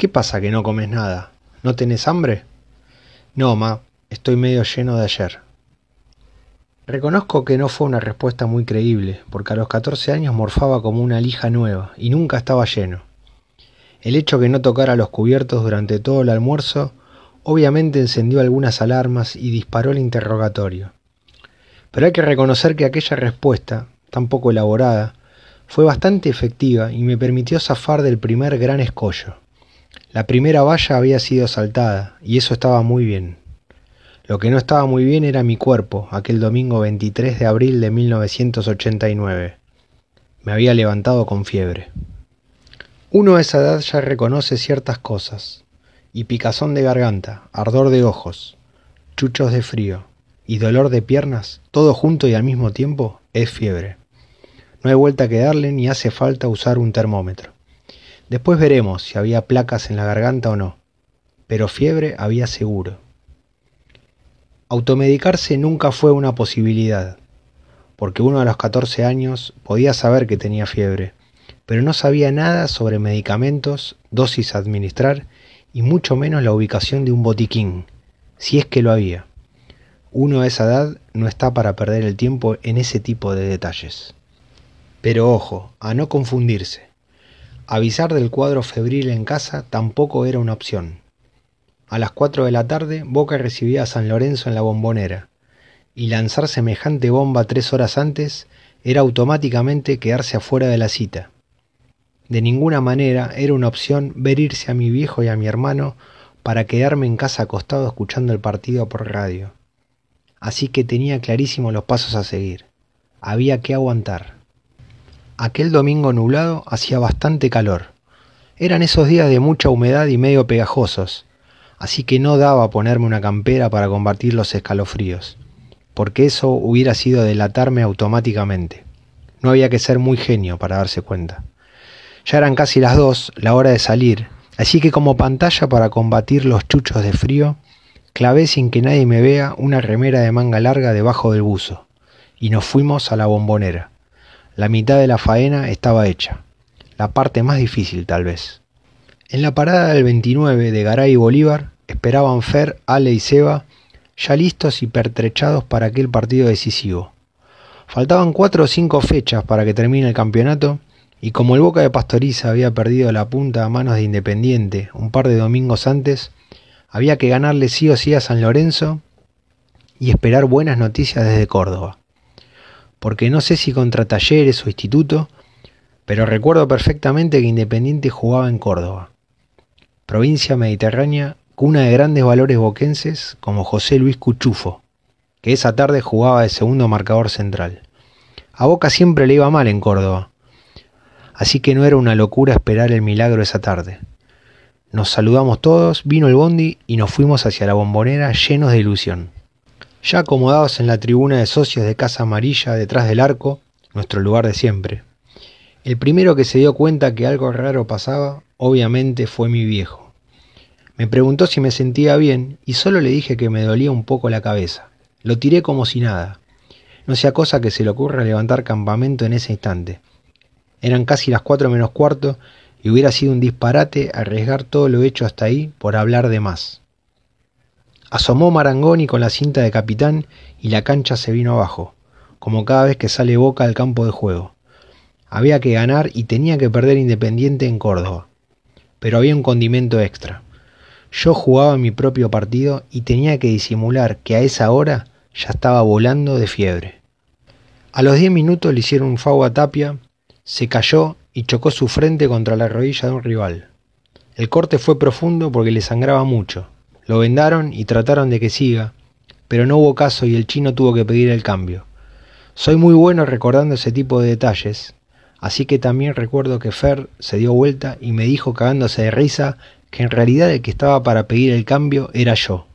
¿Qué pasa que no comes nada? ¿No tenés hambre? No, ma, estoy medio lleno de ayer. Reconozco que no fue una respuesta muy creíble, porque a los 14 años morfaba como una lija nueva y nunca estaba lleno. El hecho que no tocara los cubiertos durante todo el almuerzo obviamente encendió algunas alarmas y disparó el interrogatorio. Pero hay que reconocer que aquella respuesta, tan poco elaborada, fue bastante efectiva y me permitió zafar del primer gran escollo. La primera valla había sido saltada, y eso estaba muy bien. Lo que no estaba muy bien era mi cuerpo, aquel domingo 23 de abril de 1989. Me había levantado con fiebre. Uno a esa edad ya reconoce ciertas cosas, y picazón de garganta, ardor de ojos, chuchos de frío y dolor de piernas, todo junto y al mismo tiempo, es fiebre. No hay vuelta que darle ni hace falta usar un termómetro. Después veremos si había placas en la garganta o no, pero fiebre había seguro. Automedicarse nunca fue una posibilidad, porque uno a los 14 años podía saber que tenía fiebre, pero no sabía nada sobre medicamentos, dosis a administrar y mucho menos la ubicación de un botiquín, si es que lo había. Uno a esa edad no está para perder el tiempo en ese tipo de detalles. Pero ojo, a no confundirse. Avisar del cuadro febril en casa tampoco era una opción. A las cuatro de la tarde Boca recibía a San Lorenzo en la bombonera, y lanzar semejante bomba tres horas antes era automáticamente quedarse afuera de la cita. De ninguna manera era una opción ver irse a mi viejo y a mi hermano para quedarme en casa acostado escuchando el partido por radio. Así que tenía clarísimos los pasos a seguir. Había que aguantar. Aquel domingo nublado hacía bastante calor. Eran esos días de mucha humedad y medio pegajosos, así que no daba ponerme una campera para combatir los escalofríos, porque eso hubiera sido delatarme automáticamente. No había que ser muy genio para darse cuenta. Ya eran casi las dos, la hora de salir, así que como pantalla para combatir los chuchos de frío, clavé sin que nadie me vea una remera de manga larga debajo del buzo, y nos fuimos a la bombonera. La mitad de la faena estaba hecha, la parte más difícil tal vez. En la parada del 29 de Garay y Bolívar esperaban Fer, Ale y Seba, ya listos y pertrechados para aquel partido decisivo. Faltaban cuatro o cinco fechas para que termine el campeonato y como el Boca de Pastoriza había perdido la punta a manos de Independiente un par de domingos antes, había que ganarle sí o sí a San Lorenzo y esperar buenas noticias desde Córdoba porque no sé si contra Talleres o Instituto, pero recuerdo perfectamente que Independiente jugaba en Córdoba, provincia mediterránea, cuna de grandes valores boquenses como José Luis Cuchufo, que esa tarde jugaba de segundo marcador central. A Boca siempre le iba mal en Córdoba, así que no era una locura esperar el milagro esa tarde. Nos saludamos todos, vino el bondi y nos fuimos hacia la bombonera llenos de ilusión. Ya acomodados en la tribuna de socios de Casa Amarilla detrás del arco, nuestro lugar de siempre. El primero que se dio cuenta que algo raro pasaba, obviamente, fue mi viejo. Me preguntó si me sentía bien y solo le dije que me dolía un poco la cabeza. Lo tiré como si nada. No sea cosa que se le ocurra levantar campamento en ese instante. Eran casi las cuatro menos cuarto y hubiera sido un disparate arriesgar todo lo hecho hasta ahí por hablar de más. Asomó Marangoni con la cinta de capitán y la cancha se vino abajo, como cada vez que sale Boca al campo de juego. Había que ganar y tenía que perder Independiente en Córdoba. Pero había un condimento extra. Yo jugaba mi propio partido y tenía que disimular que a esa hora ya estaba volando de fiebre. A los diez minutos le hicieron un fau a Tapia, se cayó y chocó su frente contra la rodilla de un rival. El corte fue profundo porque le sangraba mucho, lo vendaron y trataron de que siga, pero no hubo caso y el chino tuvo que pedir el cambio. Soy muy bueno recordando ese tipo de detalles, así que también recuerdo que Fer se dio vuelta y me dijo cagándose de risa que en realidad el que estaba para pedir el cambio era yo.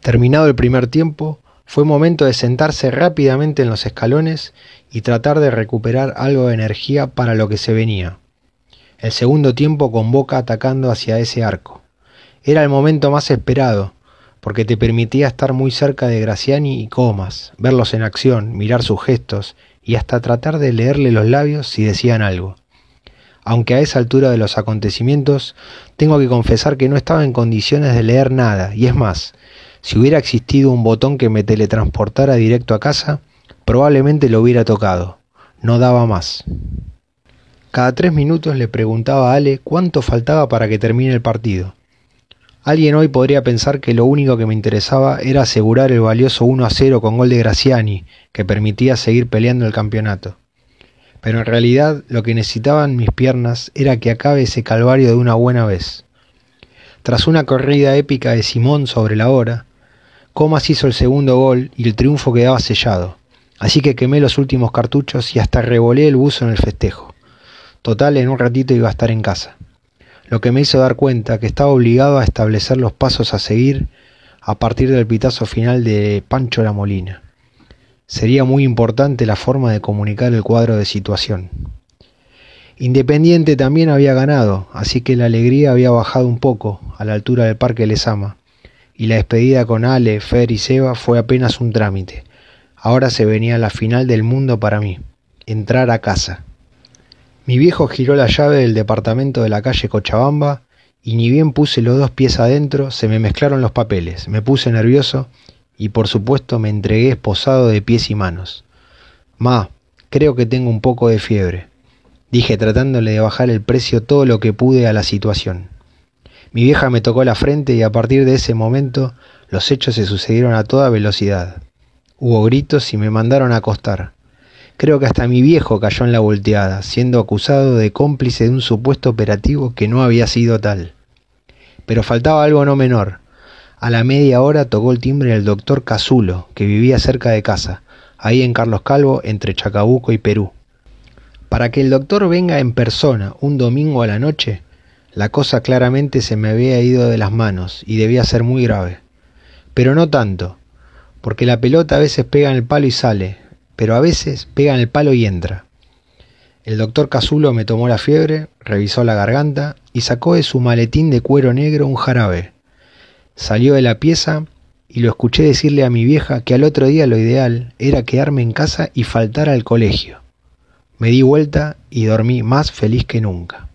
Terminado el primer tiempo, fue momento de sentarse rápidamente en los escalones y tratar de recuperar algo de energía para lo que se venía. El segundo tiempo con Boca atacando hacia ese arco. Era el momento más esperado, porque te permitía estar muy cerca de Graciani y Comas, verlos en acción, mirar sus gestos y hasta tratar de leerle los labios si decían algo. aunque a esa altura de los acontecimientos tengo que confesar que no estaba en condiciones de leer nada, y es más, si hubiera existido un botón que me teletransportara directo a casa, probablemente lo hubiera tocado. No daba más. Cada tres minutos le preguntaba a Ale cuánto faltaba para que termine el partido. Alguien hoy podría pensar que lo único que me interesaba era asegurar el valioso 1 a 0 con gol de Graciani, que permitía seguir peleando el campeonato. Pero en realidad lo que necesitaban mis piernas era que acabe ese calvario de una buena vez. Tras una corrida épica de Simón sobre la hora, Comas hizo el segundo gol y el triunfo quedaba sellado, así que quemé los últimos cartuchos y hasta revolé el buzo en el festejo. Total, en un ratito iba a estar en casa lo que me hizo dar cuenta que estaba obligado a establecer los pasos a seguir a partir del pitazo final de Pancho La Molina. Sería muy importante la forma de comunicar el cuadro de situación. Independiente también había ganado, así que la alegría había bajado un poco a la altura del Parque Lesama, y la despedida con Ale, Fer y Seba fue apenas un trámite. Ahora se venía la final del mundo para mí, entrar a casa. Mi viejo giró la llave del departamento de la calle Cochabamba y ni bien puse los dos pies adentro, se me mezclaron los papeles, me puse nervioso y por supuesto me entregué esposado de pies y manos. Ma, creo que tengo un poco de fiebre, dije tratándole de bajar el precio todo lo que pude a la situación. Mi vieja me tocó la frente y a partir de ese momento los hechos se sucedieron a toda velocidad. Hubo gritos y me mandaron a acostar. Creo que hasta mi viejo cayó en la volteada, siendo acusado de cómplice de un supuesto operativo que no había sido tal. Pero faltaba algo no menor. A la media hora tocó el timbre el doctor Casulo, que vivía cerca de casa, ahí en Carlos Calvo, entre Chacabuco y Perú. Para que el doctor venga en persona un domingo a la noche, la cosa claramente se me había ido de las manos y debía ser muy grave. Pero no tanto, porque la pelota a veces pega en el palo y sale, pero a veces pega en el palo y entra. El doctor Casulo me tomó la fiebre, revisó la garganta y sacó de su maletín de cuero negro un jarabe. Salió de la pieza y lo escuché decirle a mi vieja que al otro día lo ideal era quedarme en casa y faltar al colegio. Me di vuelta y dormí más feliz que nunca.